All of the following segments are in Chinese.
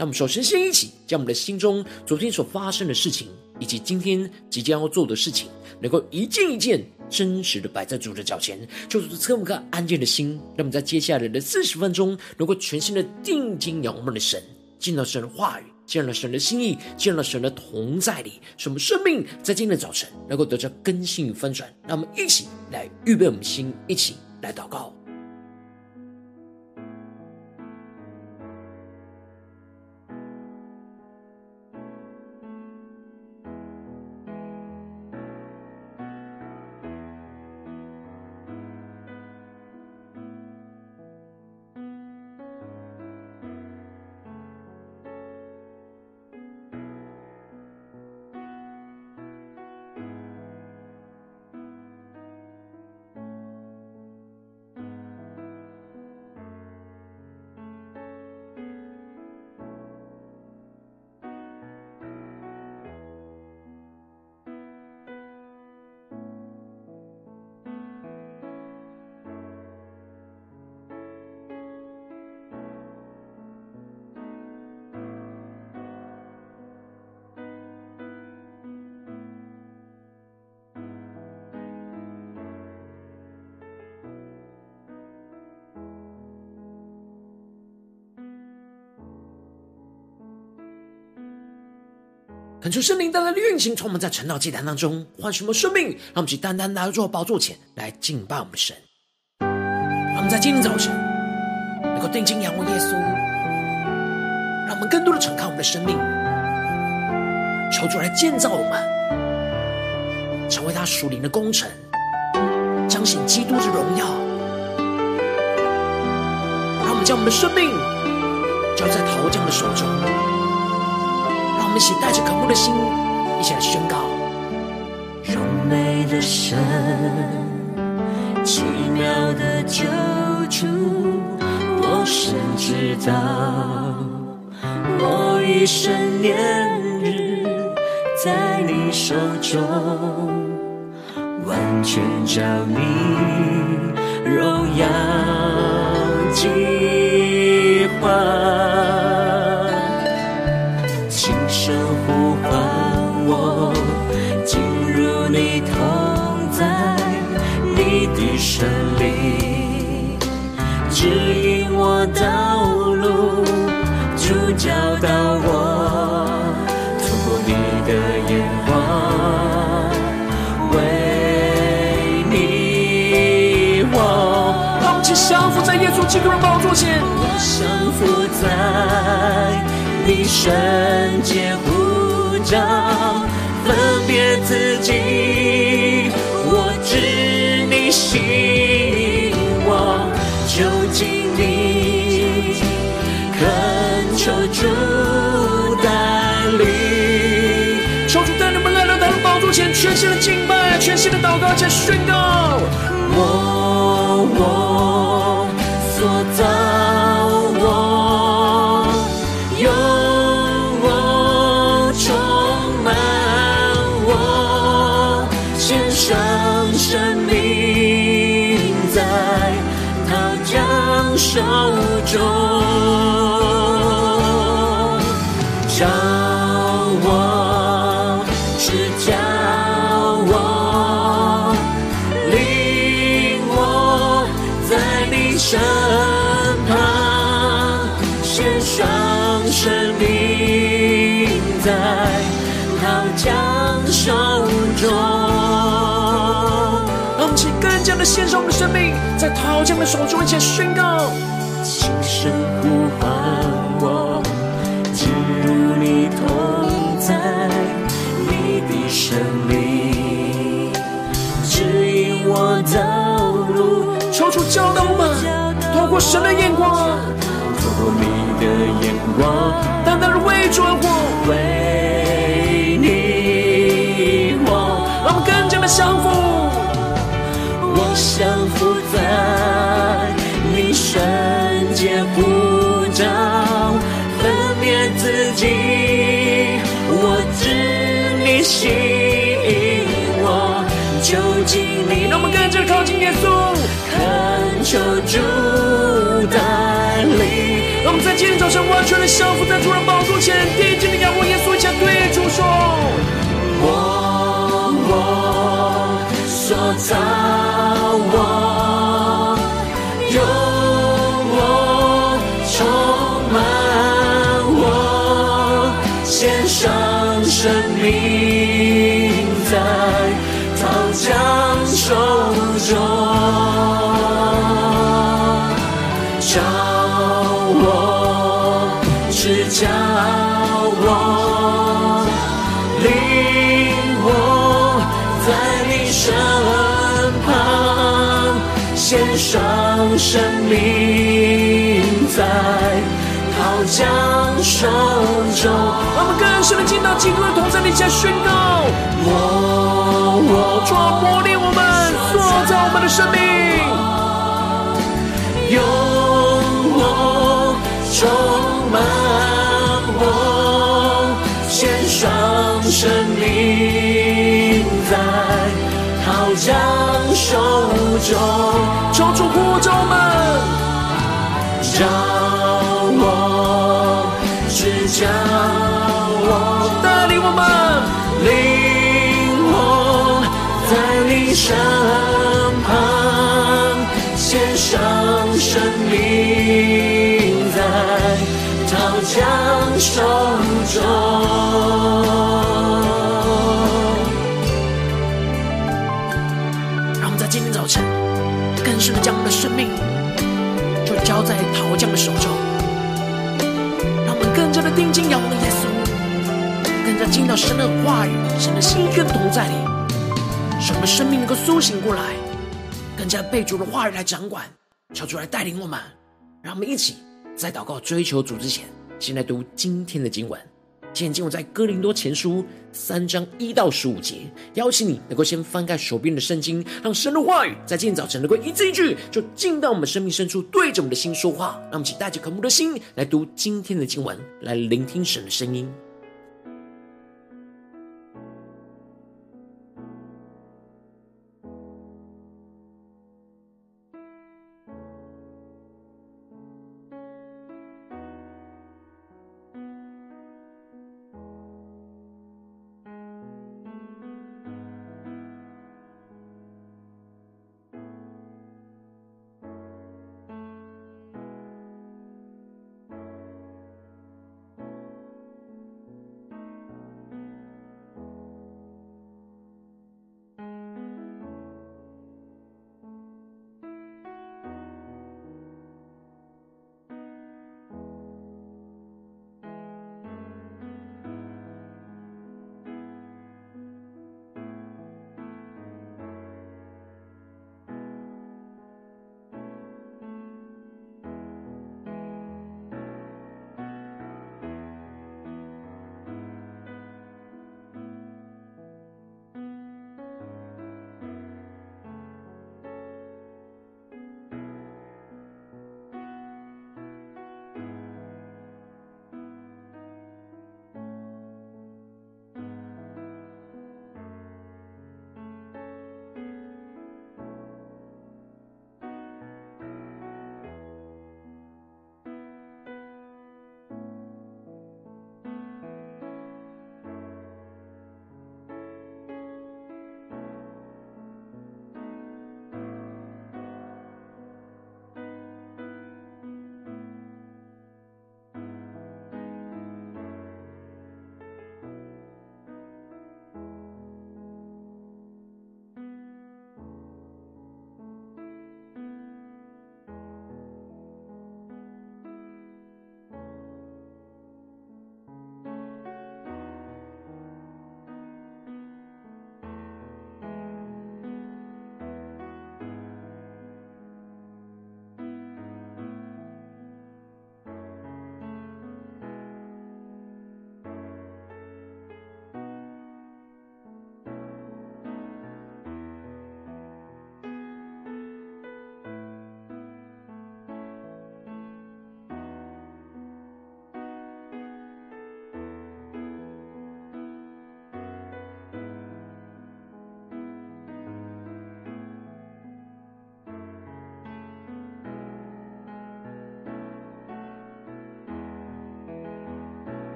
那我们首先先一起将我们的心中昨天所发生的事情，以及今天即将要做的事情，能够一件一件真实的摆在主的脚前，就是这么个安静的心。让我们在接下来的四十分钟，能够全心的定睛仰望的神，见到神的话语，见到神的心意，见到神的同在里，使我们生命在今天的早晨能够得到更新与翻转。让我们一起来预备我们心，一起来祷告。恳求圣灵带来的运行，充满在晨祷祭坛当中，唤醒我们生命，让我们去单单来到宝座前来敬拜我们的神。让我们在今天早晨能够定睛仰望耶稣，让我们更多的敞开我们的生命，求主来建造我们，成为他属灵的工臣，彰显基督的荣耀。让我们将我们的生命交在陶匠的手中。我们一起带着渴慕的心，一起来宣告：荣美的神，奇妙的救主，我深知道，我一生年日在你手中，完全照你荣耀计划。基督的宝座前，我降服在你圣洁呼召，分别自己，我知你心。就近你，恳求主带领，求主带领我们来到他的宝座前，全心的敬拜，全心的祷告，且宣告。我我献上我们的生命。在陶匠的手中，一起宣告。轻声呼唤我，进入你同在，你的生命指引我道路。求主教导我们，透过神的眼光，透过你的眼光，单单的为主而活，为你活，让我们更加的降服，我降服在你圣洁呼召，分别自己，我知你吸引我，就近你，让我们更加靠近耶稣，恳求主带领。让我们在今天早晨完全的降服在主的宝座前，定睛的仰望耶稣，向对主说：我我所造将手中。让我们更深的进到基督的同在里，下宣告：我我主啊，磨练我们，塑造我们的生命，用我充满。我献上生命在好将手中，求主呼召我们，召我，是将我带领我们灵魂在你身旁献上生命在桃江手中让我们在今天早晨更深的将我们的生命就交在桃匠的手中。进到神的话语、神的心跟同在里，使我们生命能够苏醒过来，更加被主的话语来掌管，求主来带领我们。让我们一起在祷告追求主之前，先来读今天的经文。今天经文在哥林多前书三章一到十五节，邀请你能够先翻开手边的圣经，让神的话语在今天早晨能够一字一句，就进到我们生命深处，对着我们的心说话。让我们请带着渴慕的心来读今天的经文，来聆听神的声音。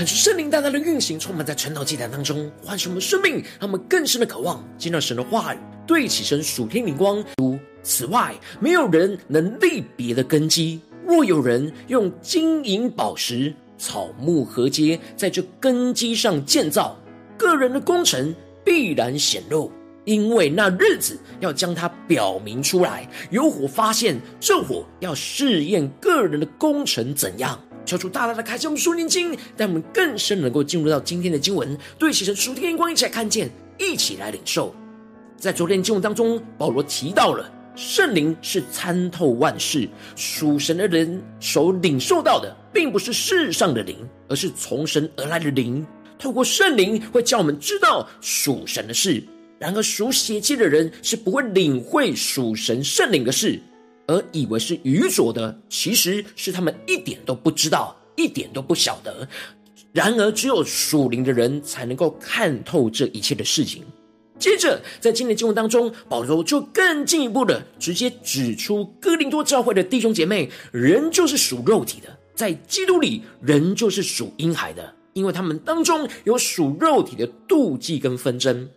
看出圣灵大大的运行，充满在晨祷祭坛当中，唤醒我们生命，让我们更深的渴望见到神的话语，对起神属天灵光。此外，没有人能立别的根基。若有人用金银宝石、草木禾秸在这根基上建造，个人的工程必然显露，因为那日子要将它表明出来。有火发现，这火要试验个人的工程怎样。敲出大大的开启我们属灵经，让我们更深能够进入到今天的经文，对齐神属天眼光，一起来看见，一起来领受。在昨天经文当中，保罗提到了圣灵是参透万事，属神的人所领受到的，并不是世上的灵，而是从神而来的灵。透过圣灵，会叫我们知道属神的事。然而属血气的人是不会领会属神圣灵的事。而以为是愚拙的，其实是他们一点都不知道，一点都不晓得。然而，只有属灵的人才能够看透这一切的事情。接着，在今天的经文当中，保罗就更进一步的直接指出，哥林多教会的弟兄姐妹，人就是属肉体的，在基督里人就是属婴孩的，因为他们当中有属肉体的妒忌跟纷争。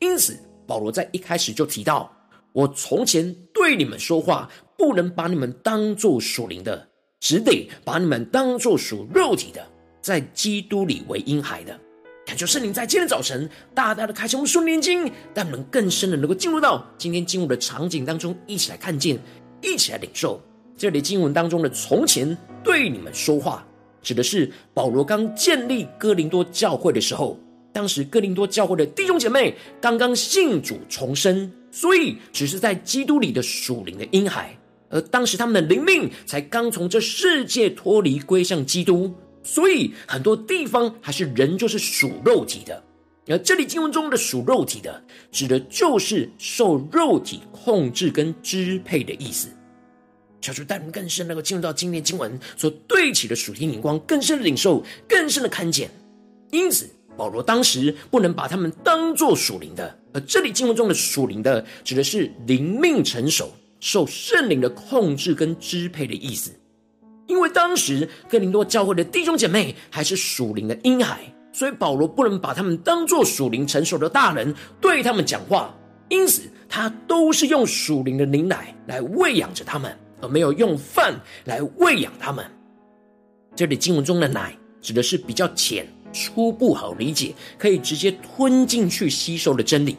因此，保罗在一开始就提到：我从前对你们说话。不能把你们当作属灵的，只得把你们当作属肉体的，在基督里为婴孩的。感谢圣灵在今天早晨大大的开启我们属灵眼睛，让我们更深的能够进入到今天经文的场景当中，一起来看见，一起来领受。这里经文当中的“从前对你们说话”，指的是保罗刚建立哥林多教会的时候，当时哥林多教会的弟兄姐妹刚刚信主重生，所以只是在基督里的属灵的婴孩。而当时他们的灵命才刚从这世界脱离，归向基督，所以很多地方还是人就是属肉体的。而这里经文中的属肉体的，指的就是受肉体控制跟支配的意思。求主带领更深，能够进入到今天经文所对齐的属天眼光，更深的领受，更深的看见。因此，保罗当时不能把他们当作属灵的。而这里经文中的属灵的，指的是灵命成熟。受圣灵的控制跟支配的意思，因为当时哥林多教会的弟兄姐妹还是属灵的婴孩，所以保罗不能把他们当作属灵成熟的大人对他们讲话，因此他都是用属灵的灵奶来喂养着他们，而没有用饭来喂养他们。这里经文中的奶指的是比较浅、初步好理解，可以直接吞进去吸收的真理，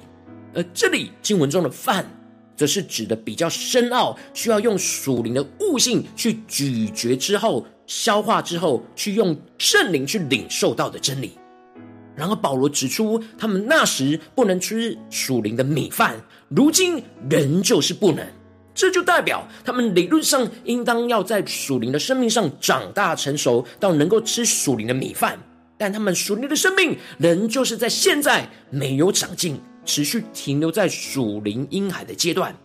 而这里经文中的饭。则是指的比较深奥，需要用属灵的悟性去咀嚼之后、消化之后，去用圣灵去领受到的真理。然而，保罗指出，他们那时不能吃属灵的米饭，如今仍旧是不能。这就代表他们理论上应当要在属灵的生命上长大成熟，到能够吃属灵的米饭，但他们属灵的生命仍旧是在现在没有长进。持续停留在属灵婴孩的阶段，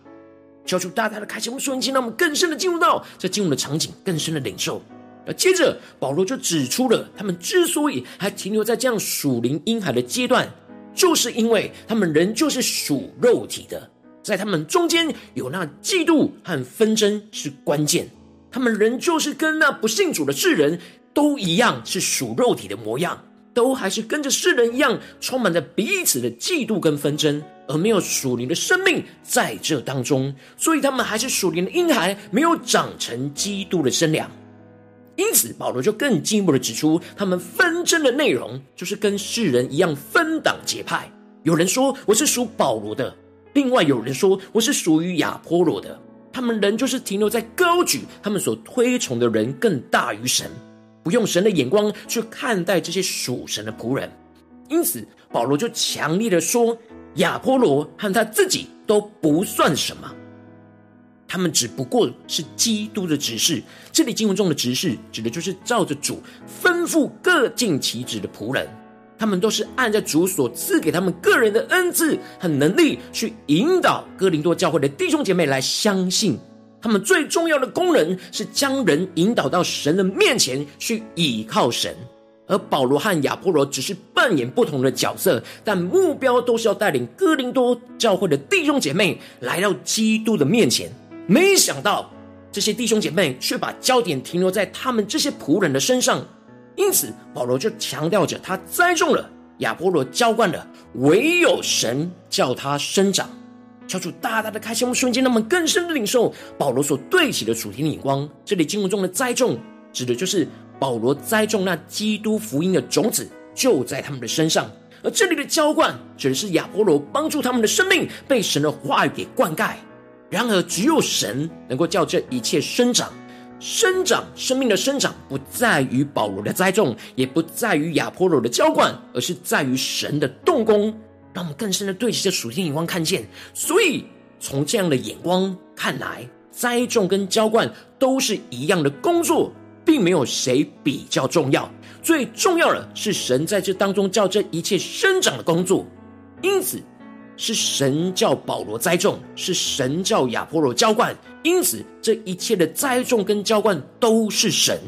求主大大的开启我们属灵心，让我们更深的进入到这进入的场景，更深的领受。而接着保罗就指出了，他们之所以还停留在这样属灵婴孩的阶段，就是因为他们仍旧是属肉体的，在他们中间有那嫉妒和纷争是关键，他们仍旧是跟那不信主的世人都一样，是属肉体的模样。都还是跟着世人一样，充满着彼此的嫉妒跟纷争，而没有属灵的生命在这当中，所以他们还是属灵的婴孩，没有长成基督的身量。因此，保罗就更进一步的指出，他们纷争的内容就是跟世人一样分党结派。有人说我是属保罗的，另外有人说我是属于亚波罗的。他们仍就是停留在高举他们所推崇的人更大于神。不用神的眼光去看待这些属神的仆人，因此保罗就强烈的说：亚波罗和他自己都不算什么，他们只不过是基督的执事。这里经文中的执事，指的就是照着主吩咐各尽其职的仆人，他们都是按着主所赐给他们个人的恩赐和能力，去引导哥林多教会的弟兄姐妹来相信。他们最重要的功能是将人引导到神的面前去倚靠神，而保罗和亚波罗只是扮演不同的角色，但目标都是要带领哥林多教会的弟兄姐妹来到基督的面前。没想到这些弟兄姐妹却把焦点停留在他们这些仆人的身上，因此，保罗就强调着，他栽种了，亚波罗浇灌了，唯有神叫他生长。敲出大大的开心，我们瞬间让我们更深的领受保罗所对齐的主题的眼光。这里经文中的栽种，指的就是保罗栽种那基督福音的种子，就在他们的身上；而这里的浇灌，指的是亚波罗帮助他们的生命被神的话语给灌溉。然而，只有神能够叫这一切生长。生长，生命的生长不在于保罗的栽种，也不在于亚波罗的浇灌，而是在于神的动工。让我们更深的对齐这属天眼光看见，所以从这样的眼光看来，栽种跟浇灌都是一样的工作，并没有谁比较重要。最重要的是神在这当中叫这一切生长的工作。因此，是神叫保罗栽种，是神叫亚波罗浇灌。因此，这一切的栽种跟浇灌都是神。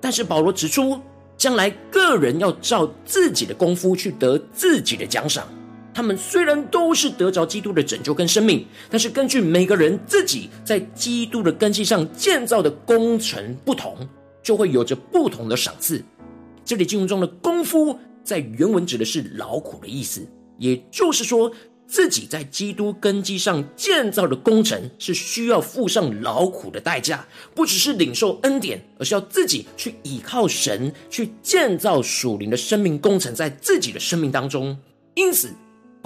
但是保罗指出，将来个人要照自己的功夫去得自己的奖赏。他们虽然都是得着基督的拯救跟生命，但是根据每个人自己在基督的根基上建造的工程不同，就会有着不同的赏赐。这里经文中的功夫，在原文指的是劳苦的意思，也就是说，自己在基督根基上建造的工程是需要付上劳苦的代价，不只是领受恩典，而是要自己去倚靠神，去建造属灵的生命工程，在自己的生命当中。因此。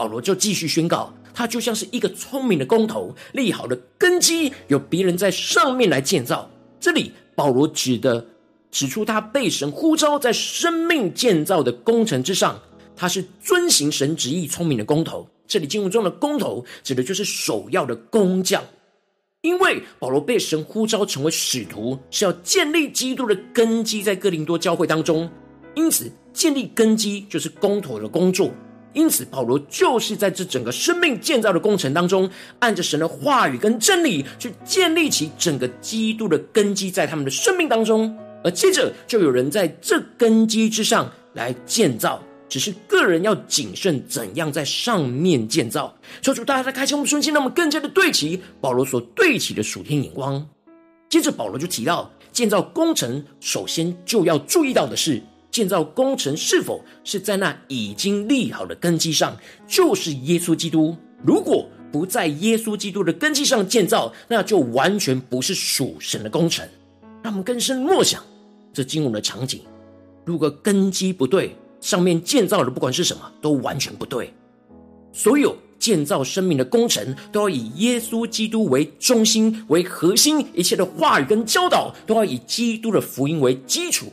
保罗就继续宣告，他就像是一个聪明的工头，立好的根基由别人在上面来建造。这里保罗指的指出，他被神呼召在生命建造的工程之上，他是遵行神旨意聪明的工头。这里经文中的工头指的就是首要的工匠，因为保罗被神呼召成为使徒，是要建立基督的根基在哥林多教会当中，因此建立根基就是工头的工作。因此，保罗就是在这整个生命建造的工程当中，按着神的话语跟真理去建立起整个基督的根基在他们的生命当中，而接着就有人在这根基之上来建造，只是个人要谨慎怎样在上面建造。求主大家在开启我们瞬间，让我们更加的对齐保罗所对齐的属天眼光。接着，保罗就提到建造工程，首先就要注意到的是。建造工程是否是在那已经立好的根基上，就是耶稣基督。如果不在耶稣基督的根基上建造，那就完全不是属神的工程。让我们更深默想这经文的场景。如果根基不对，上面建造的不管是什么，都完全不对。所有建造生命的工程，都要以耶稣基督为中心、为核心，一切的话语跟教导，都要以基督的福音为基础。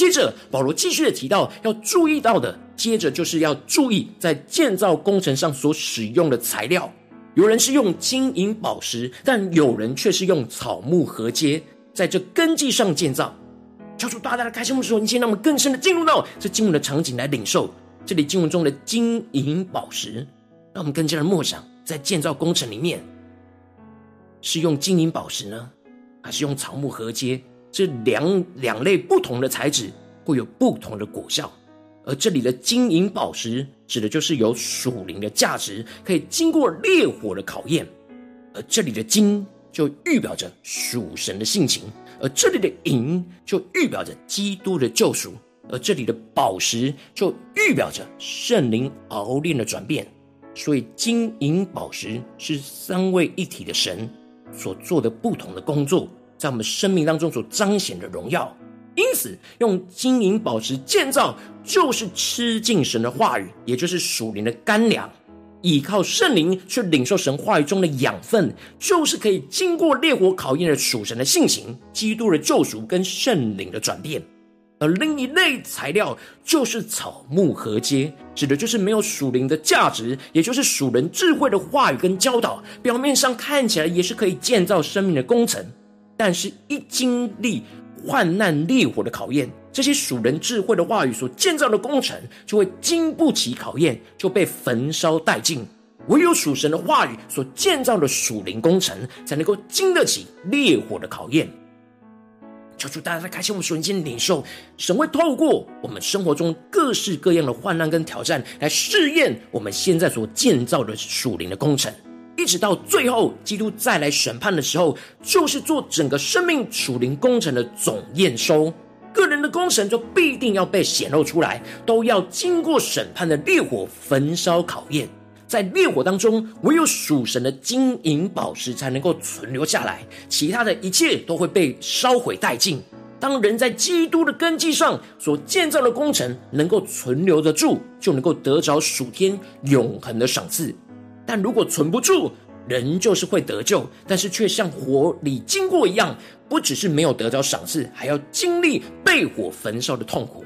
接着，保罗继续的提到，要注意到的，接着就是要注意在建造工程上所使用的材料。有人是用金银宝石，但有人却是用草木禾秸，在这根基上建造。敲出大大的开心的时候，你先让我们更深的进入到这经文的场景来领受这里经文中的金银宝石，让我们更加的默想，在建造工程里面，是用金银宝石呢，还是用草木禾秸？这两两类不同的材质会有不同的果效，而这里的金银宝石指的就是有属灵的价值，可以经过烈火的考验；而这里的金就预表着属神的性情，而这里的银就预表着基督的救赎，而这里的宝石就预表着圣灵熬炼的转变。所以，金银宝石是三位一体的神所做的不同的工作。在我们生命当中所彰显的荣耀，因此用金银宝石建造，就是吃进神的话语，也就是属灵的干粮；依靠圣灵去领受神话语中的养分，就是可以经过烈火考验的属神的性情、基督的救赎跟圣灵的转变。而另一类材料就是草木禾秸，指的就是没有属灵的价值，也就是属人智慧的话语跟教导，表面上看起来也是可以建造生命的工程。但是，一经历患难烈火的考验，这些属人智慧的话语所建造的工程，就会经不起考验，就被焚烧殆尽。唯有属神的话语所建造的属灵工程，才能够经得起烈火的考验。求主大家在开启我们属灵间领受，神会透过我们生活中各式各样的患难跟挑战，来试验我们现在所建造的属灵的工程。一直到最后，基督再来审判的时候，就是做整个生命属灵工程的总验收。个人的工程就必定要被显露出来，都要经过审判的烈火焚烧考验。在烈火当中，唯有属神的金银宝石才能够存留下来，其他的一切都会被烧毁殆尽。当人在基督的根基上所建造的工程能够存留得住，就能够得着属天永恒的赏赐。但如果存不住，人就是会得救，但是却像火里经过一样，不只是没有得着赏赐，还要经历被火焚烧的痛苦。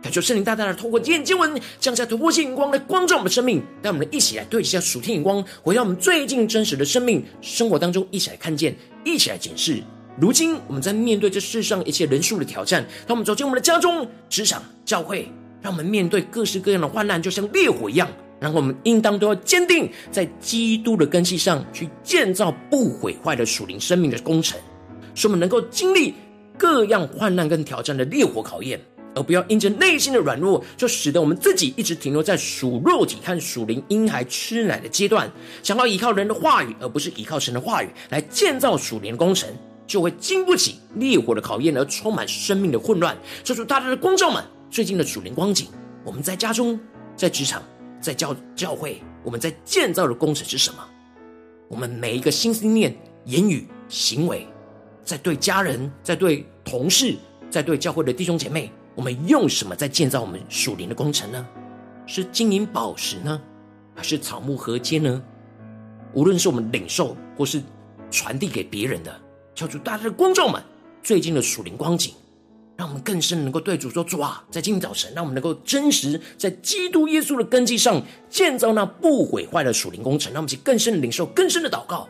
感谢圣灵大大的透过今天经文降下突破性眼光来光照我们的生命，让我们一起来对齐下属天眼光，回到我们最近真实的生命生活当中，一起来看见，一起来检视。如今我们在面对这世上一切人数的挑战，当我们走进我们的家中、职场、教会，让我们面对各式各样的患难，就像烈火一样。然后我们应当都要坚定在基督的根基上去建造不毁坏的属灵生命的工程，使我们能够经历各样患难跟挑战的烈火考验。而不要因着内心的软弱，就使得我们自己一直停留在属肉体和属灵婴孩吃奶的阶段，想要依靠人的话语，而不是依靠神的话语来建造属灵工程，就会经不起烈火的考验，而充满生命的混乱。这是大家的光照们最近的属灵光景。我们在家中、在职场、在教教会，我们在建造的工程是什么？我们每一个心思念、言语、行为，在对家人、在对同事、在对教会的弟兄姐妹。我们用什么在建造我们属灵的工程呢？是金银宝石呢，还是草木禾秸呢？无论是我们领受或是传递给别人的，求主大家的光照们最近的属灵光景，让我们更深能够对主说：主啊，在今天早晨，让我们能够真实在基督耶稣的根基上建造那不毁坏的属灵工程，让我们去更深的领受、更深的祷告。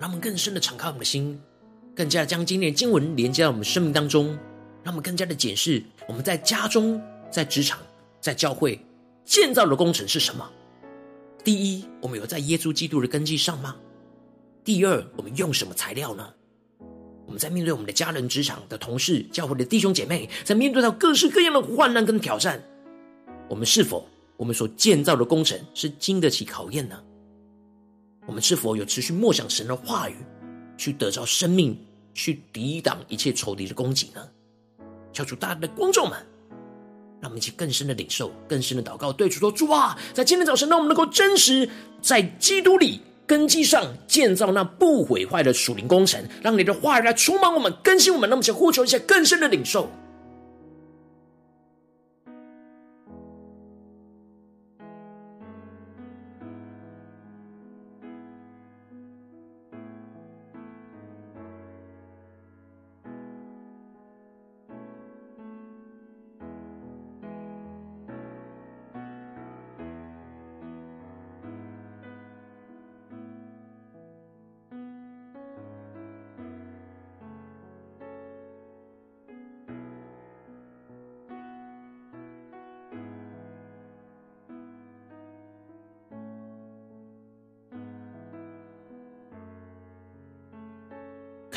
让我们更深的敞开我们的心，更加将今天经文连接到我们生命当中，让我们更加的检视我们在家中、在职场、在教会建造的工程是什么。第一，我们有在耶稣基督的根基上吗？第二，我们用什么材料呢？我们在面对我们的家人、职场的同事、教会的弟兄姐妹，在面对到各式各样的患难跟挑战，我们是否我们所建造的工程是经得起考验呢？我们是否有持续默想神的话语，去得着生命，去抵挡一切仇敌的攻击呢？求主大大的光照们，让我们一起更深的领受、更深的祷告，对主说：主啊，在今天早晨，让我们能够真实在基督里根基上建造那不毁坏的属灵工程，让你的话语来充满我们、更新我们。那么，请呼求一下更深的领受。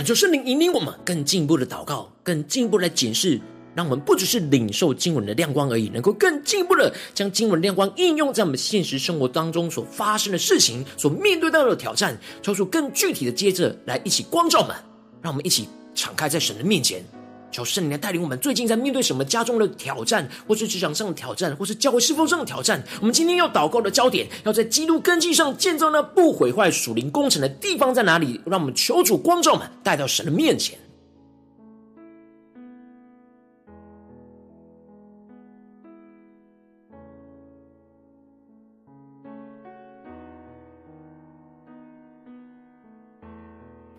恳求圣灵引领我们更进一步的祷告，更进一步来检视，让我们不只是领受经文的亮光而已，能够更进一步的将经文亮光应用在我们现实生活当中所发生的事情、所面对到的挑战，抽出更具体的，接着来一起光照我们，让我们一起敞开在神的面前。求圣灵来带领我们，最近在面对什么家中的挑战，或是职场上的挑战，或是教会侍奉上的挑战？我们今天要祷告的焦点，要在基督根基上建造那不毁坏属灵工程的地方在哪里？让我们求主光照们带到神的面前，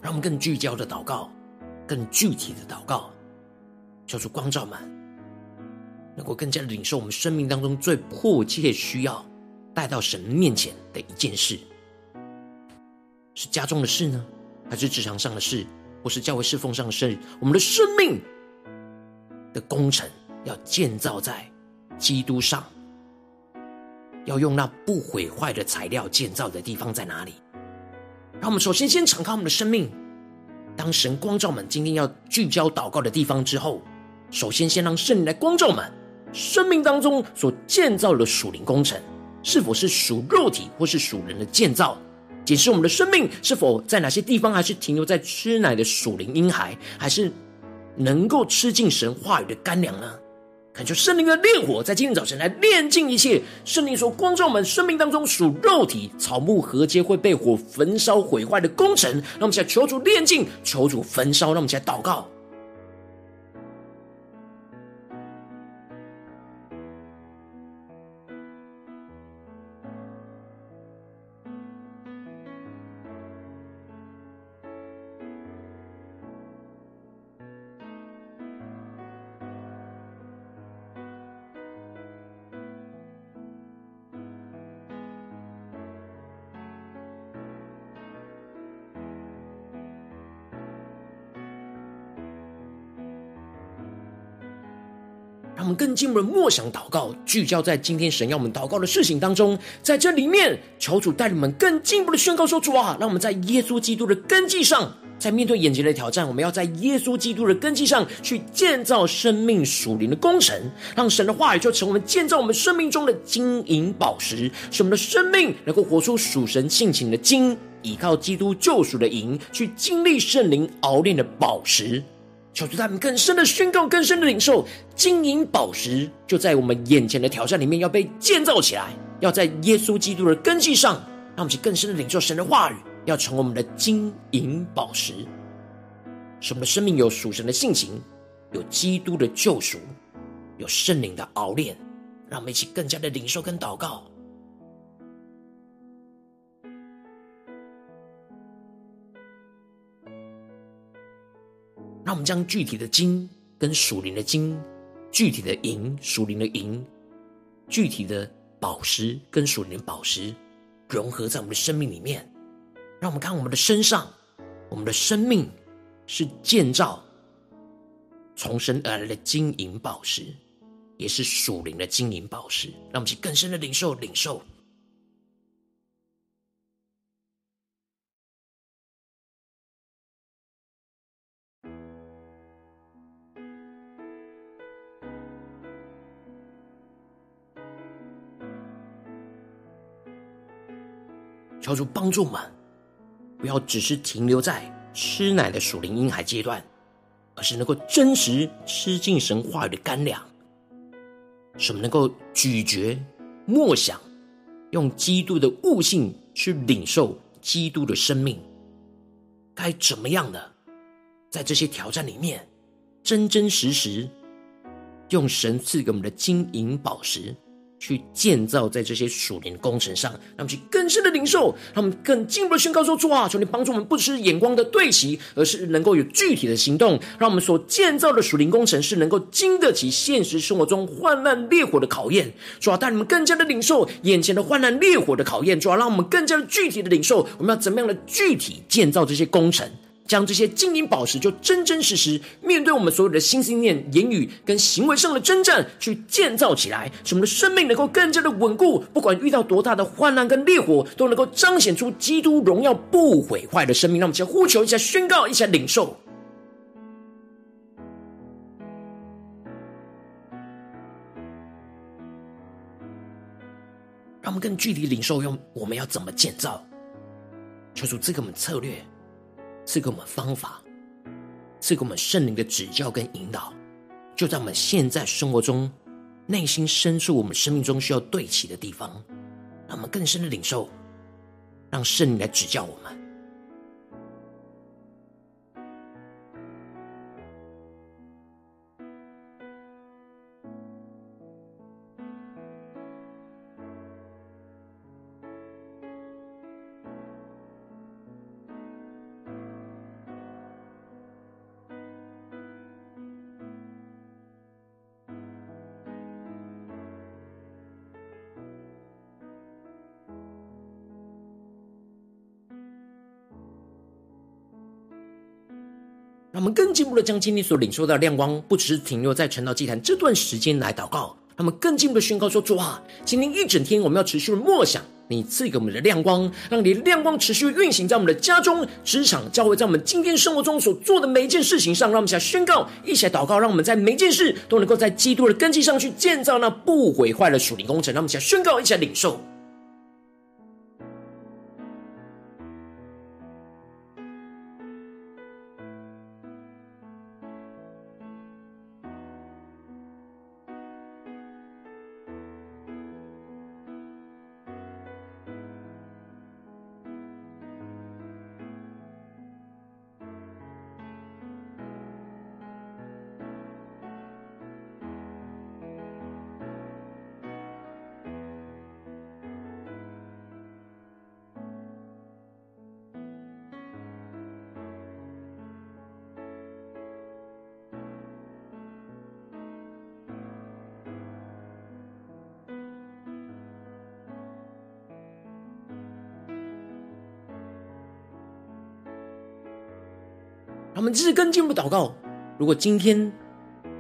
让我们更聚焦的祷告，更具体的祷告。叫做光照们，能够更加领受我们生命当中最迫切需要带到神面前的一件事，是家中的事呢，还是职场上的事，或是教会侍奉上的事？我们的生命的工程要建造在基督上，要用那不毁坏的材料建造的地方在哪里？让我们首先先敞开我们的生命，当神光照我们今天要聚焦祷告的地方之后，首先先让圣灵来光照我们生命当中所建造的属灵工程。是否是属肉体或是属人的建造？检视我们的生命是否在哪些地方还是停留在吃奶的属灵婴孩，还是能够吃进神话语的干粮呢？恳求圣灵的烈火，在今天早晨来炼尽一切圣灵说光照我们生命当中属肉体草木禾秸会被火焚烧毁坏的工程。让我们起来求主炼尽，求主焚烧。让我们起来祷告。进一步的默想祷告，聚焦在今天神要我们祷告的事情当中，在这里面，求主带领我们更进一步的宣告说：“主啊，让我们在耶稣基督的根基上，在面对眼前的挑战，我们要在耶稣基督的根基上去建造生命属灵的工程，让神的话语就成为我们建造我们生命中的金银宝石，使我们的生命能够活出属神性情的金，依靠基督救赎的银，去经历圣灵熬炼的宝石。”求主他们更深的宣告，更深的领受，金银宝石就在我们眼前的挑战里面要被建造起来，要在耶稣基督的根基上，让我们去更深的领受神的话语，要成为我们的金银宝石，使我们的生命有属神的性情，有基督的救赎，有圣灵的熬炼，让我们一起更加的领受跟祷告。让我们将具体的金跟属灵的金，具体的银属灵的银，具体的宝石跟属灵的宝石融合在我们的生命里面。让我们看我们的身上，我们的生命是建造从神而来的金银宝石，也是属灵的金银宝石。让我们去更深的领受领受。求主帮助我们，不要只是停留在吃奶的属灵婴孩阶段，而是能够真实吃进神话语的干粮，使我们能够咀嚼、默想，用基督的悟性去领受基督的生命。该怎么样的，在这些挑战里面，真真实实用神赐给我们的金银宝石。去建造在这些属灵工程上，让我们去更深的领受，让我们更进一步的宣告说：主啊，求你帮助我们，不只是眼光的对齐，而是能够有具体的行动，让我们所建造的属灵工程是能够经得起现实生活中患难烈火的考验。主啊，带你们更加的领受眼前的患难烈火的考验。主啊，让我们更加的具体的领受，我们要怎么样的具体建造这些工程。将这些金银宝石，就真真实实面对我们所有的心思念、言语跟行为上的征战，去建造起来，使我们的生命能够更加的稳固。不管遇到多大的患难跟烈火，都能够彰显出基督荣耀不毁坏的生命。让我们先呼求，一下宣告，一下领受，让我们更具体领受，用我们要怎么建造，求主赐给我们策略。赐给我们方法，赐给我们圣灵的指教跟引导，就在我们现在生活中内心深处，我们生命中需要对齐的地方，让我们更深的领受，让圣灵来指教我们。我们更进一步的将今天所领受到的亮光，不只是停留在晨祷祭坛这段时间来祷告，他们更进一步的宣告说：主啊，今天一整天我们要持续的默想你赐给我们的亮光，让你的亮光持续运行在我们的家中、职场、教会，在我们今天生活中所做的每一件事情上。让我们一起来宣告，一起来祷告，让我们在每件事都能够在基督的根基上去建造那不毁坏的属灵工程。让我们一起来宣告，一起来领受。他们日更进步祷告。如果今天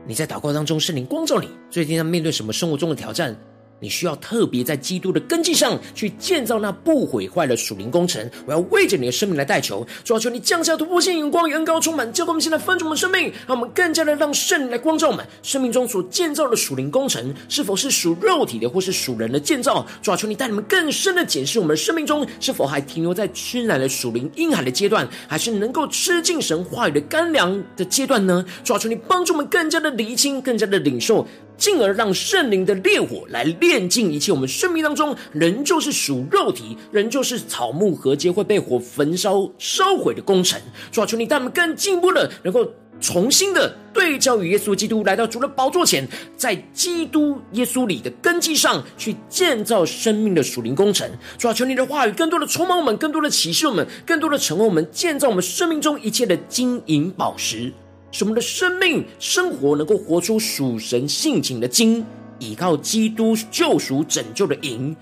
你在祷告当中，圣灵光照你，最近在面对什么生活中的挑战？你需要特别在基督的根基上去建造那不毁坏的属灵工程。我要为着你的生命来代求，主啊，求你降下突破性眼光，远高充满，教给我们现在分足我们生命，让我们更加的让圣灵来光照我们生命中所建造的属灵工程，是否是属肉体的，或是属人的建造？主啊，求你带你们更深的检视我们生命中是否还停留在吃奶的属灵婴孩的阶段，还是能够吃进神话语的干粮的阶段呢？主啊，求你帮助我们更加的厘清，更加的领受。进而让圣灵的烈火来炼净一切，我们生命当中仍旧是属肉体，仍旧是草木禾秸会被火焚烧烧毁的工程。主啊，求你带我们更进步的，能够重新的对照与耶稣基督来到主的宝座前，在基督耶稣里的根基上去建造生命的属灵工程。主啊，求你的话语更多的充满我们，更多的启示我们，更多的成为我们建造我们生命中一切的金银宝石。使我们的生命生活能够活出属神性情的金，依靠基督救赎拯救的银，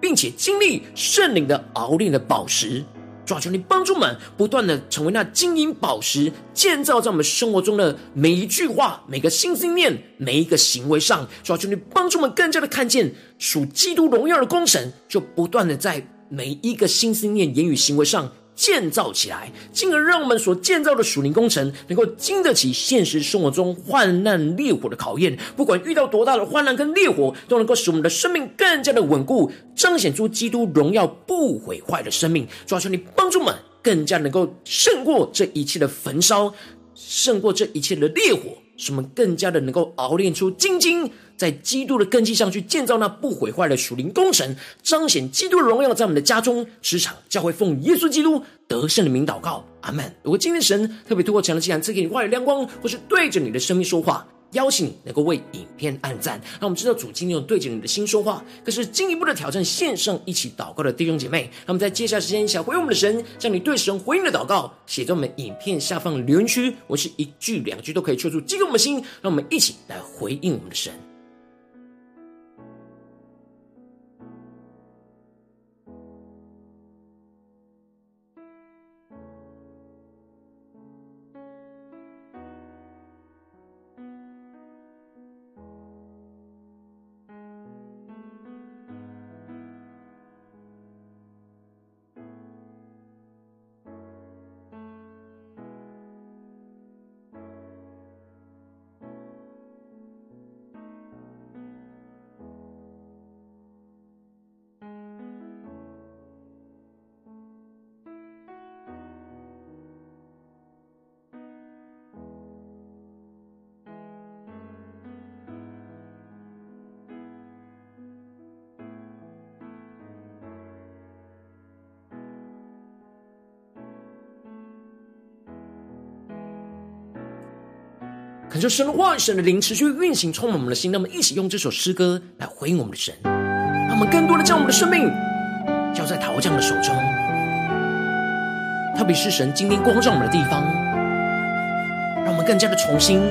并且经历圣灵的熬炼的宝石。主啊，求你帮助们，不断的成为那金银宝石，建造在我们生活中的每一句话、每个心思念、每一个行为上。主啊，求你帮助们更加的看见属基督荣耀的工程，就不断的在每一个心思念、言语、行为上。建造起来，进而让我们所建造的属灵工程能够经得起现实生活中患难烈火的考验。不管遇到多大的患难跟烈火，都能够使我们的生命更加的稳固，彰显出基督荣耀不毁坏的生命。主啊，求你帮助我们，更加能够胜过这一切的焚烧，胜过这一切的烈火，使我们更加的能够熬炼出精金。在基督的根基上去建造那不毁坏的属灵工程，彰显基督的荣耀，在我们的家中、职场、教会，奉耶稣基督得胜的名祷告，阿门。如果今天神特别透过强的祭坛赐给你话语亮光，或是对着你的生命说话，邀请你能够为影片按赞，让我们知道主今天有对着你的心说话。可是进一步的挑战，线上一起祷告的弟兄姐妹，那么在接下来时间想回应我们的神，将你对神回应的祷告写在我们影片下方的留言区，我是一句两句都可以抽出激动我们的心，让我们一起来回应我们的神。恳求神的话、神的灵持续运行，充满我们的心。那么，一起用这首诗歌来回应我们的神，让我们更多的将我们的生命交在陶匠的手中。特别是神今天光照我们的地方，让我们更加的重新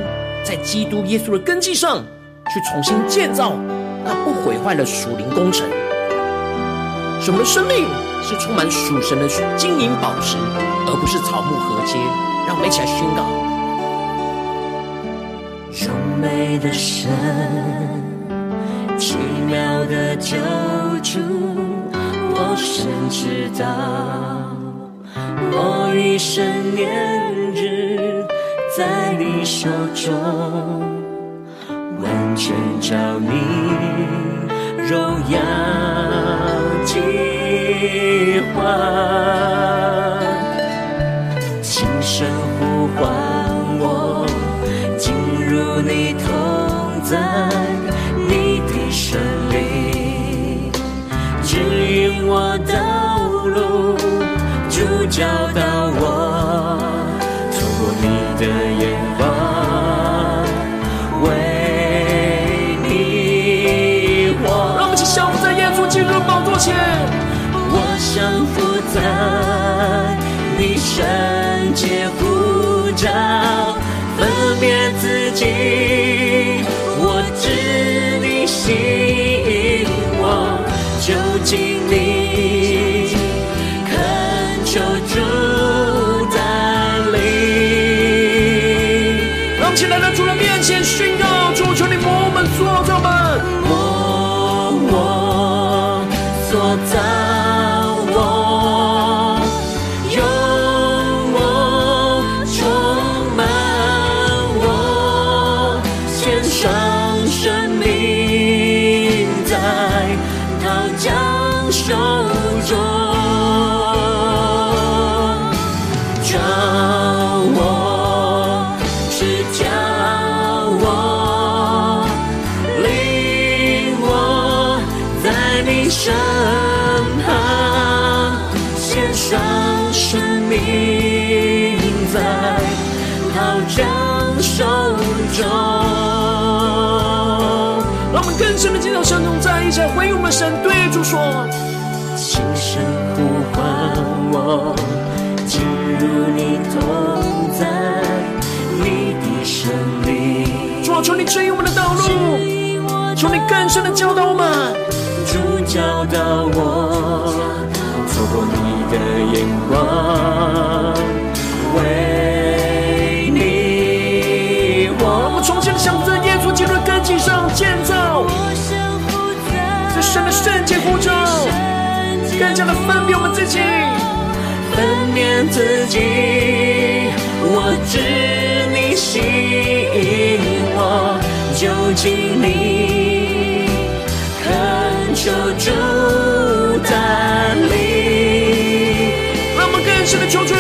在基督耶稣的根基上去重新建造那不毁坏的属灵工程。使我们的生命是充满属神的金银宝石，而不是草木禾秸。让我们一起来宣告。美的神，奇妙的救主，我深知道，我一生年日在你手中，完全照你荣耀计划，轻声呼唤。你同在，你的圣灵指引我道路，主教导我，透过你的眼光，为你活。让我们一起降服在耶稣基督的宝座前，我降服在你圣洁呼召。分别自己，我知你心我，就近你，恳求主带领。让我们起来在主的面前宣一起，回应我们神对主说：轻声呼唤我，进入你同在，你的圣灵。主啊，求你指引我们的道路，求你更深的教导我们，主教导我，透过你的眼光，为你活。我们重新的降服更加的分辨我们自己，分辨自己。我知你吸引我，就近你，恳求主带领。让我们更深的求主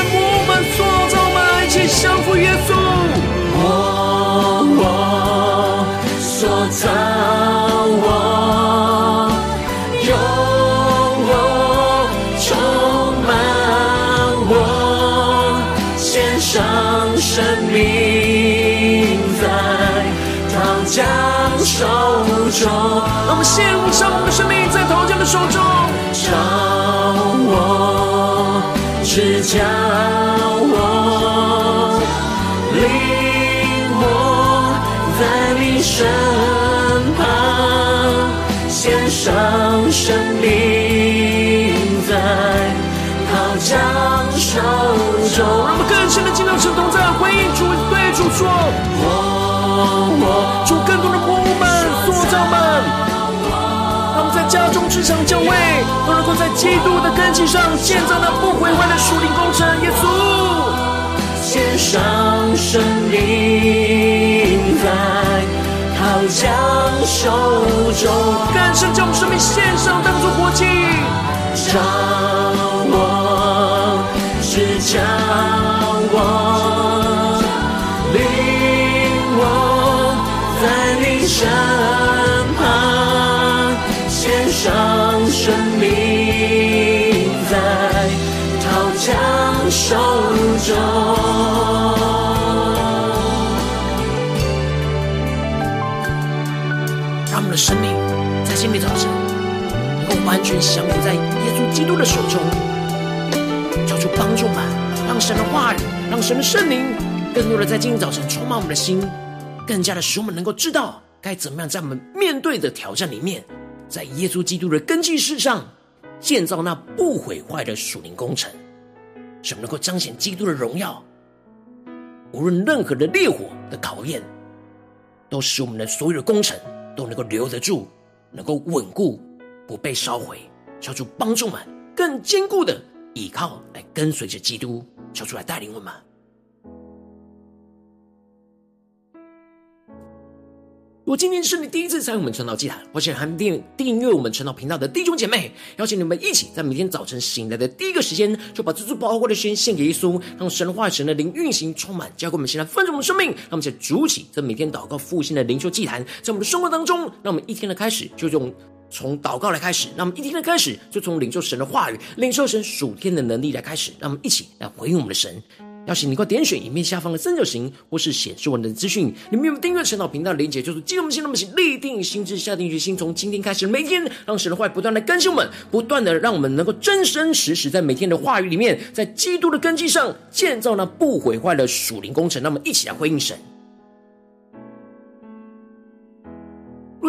中，让我们献上我们的生命在陶匠的手中，召我，指教我，领我在你身旁，献上生命在陶匠手中。让我们更深的进入神同在，回应主，对主说：我我主更多的摸我们。家中、职场、教会，都能够在基督的根基上建造那不毁坏的属灵工程。耶稣，献上生命在陶匠手中，更深将我们生命献上，当作活祭。全降服在耶稣基督的手中，求主帮助吧，让神的话语，让神的圣灵，更多的在今天早晨充满我们的心，更加的使我们能够知道该怎么样在我们面对的挑战里面。在耶稣基督的根基之上建造那不毁坏的属灵工程，使我们能够彰显基督的荣耀。无论任何的烈火的考验，都使我们的所有的工程都能够留得住，能够稳固，不被烧毁。求主帮助们更坚固的依靠来跟随着基督，求主来带领我们。如果今天是你第一次参与我们晨祷祭坛，或是还没订订阅我们晨祷频道的弟兄姐妹，邀请你们一起在每天早晨醒来的第一个时间，就把这最宝贵的时间献给耶稣，让神话、神的灵运行充满，交给我们现在丰盛的生命。让我们在主起这每天祷告复兴的灵修祭坛，在我们的生活当中，让我们一天的开始就用从祷告来开始，让我们一天的开始就从领受神的话语、领受神属天的能力来开始，让我们一起来回应我们的神。邀请你快点选影片下方的三角形，或是显示文的资讯，里面有有订阅晨祷频道的连结，就是激动心，那么请立定心志，下定决心，从今天开始，每天让神的话语不断的更新我们，不断的让我们能够真真实实在每天的话语里面，在基督的根基上建造那不毁坏的属灵工程。那么，一起来回应神。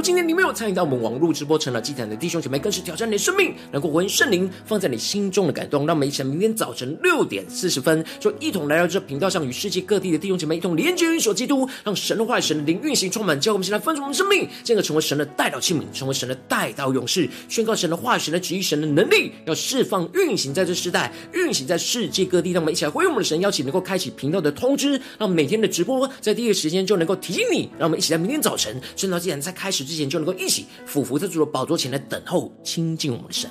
今天你没有参与到我们网络直播晨祷祭坛的弟兄姐妹，更是挑战你的生命，能够回应圣灵放在你心中的感动。让我们一起来，明天早晨六点四十分，就一同来到这频道上，与世界各地的弟兄姐妹一同连接、运所基督，让神的话语、神的灵运行充满，叫我们先来分盛我们生命，进而成为神的代表器皿，成为神的代祷勇士，宣告神的话语、神的旨意、神的能力，要释放、运行在这世代，运行在世界各地。让我们一起来回应我们的神，邀请能够开启频道的通知，让每天的直播在第一个时间就能够提醒你。让我们一起来，明天早晨晨祷祭坛在开始之前就能够一起。俯伏在主的宝座前来等候亲近我们的神。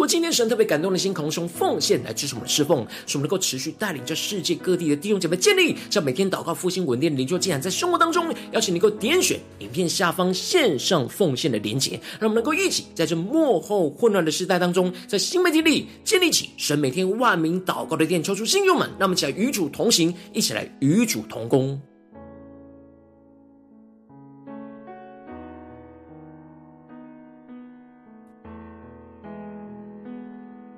果今天神特别感动的心，空中奉献来支持我们的侍奉，使我们能够持续带领着世界各地的弟兄姐妹建立，像每天祷告复兴稳定的灵修竟然，在生活当中，邀请你能够点选影片下方线上奉献的连结，让我们能够一起在这幕后混乱的时代当中，在新媒体里建立起神每天万名祷告的殿，抽出新友们，让我们一起来与主同行，一起来与主同工。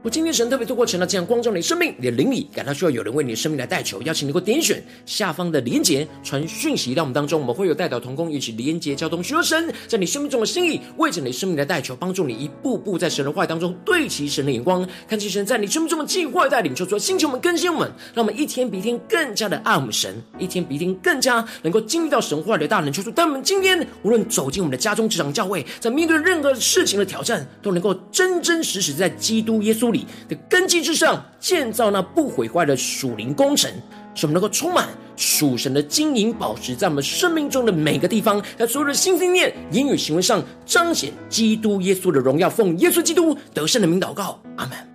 我今天神特别透过成了这样光照你的生命，你的灵里感到需要有人为你的生命来代求，邀请你给我点选下方的连结，传讯息到我们当中，我们会有代表同工一起连结交通，寻求神在你生命中的心意，为着你生命的代求，帮助你一步步在神的话当中对齐神的眼光，看见神在你生命中的计划带领，求主星球们更新我们，让我们一天比一天更加的爱我们神，一天比一天更加能够经历到神话的大能，求主带我们今天无论走进我们的家中、职场、教会，在面对任何事情的挑战，都能够真真实实在基督耶稣里的根基之上建造那不毁坏的属灵工程，使我们能够充满属神的金银宝石，在我们生命中的每个地方，在所有的心、心念、言语、行为上彰显基督耶稣的荣耀。奉耶稣基督得胜的名祷告，阿门。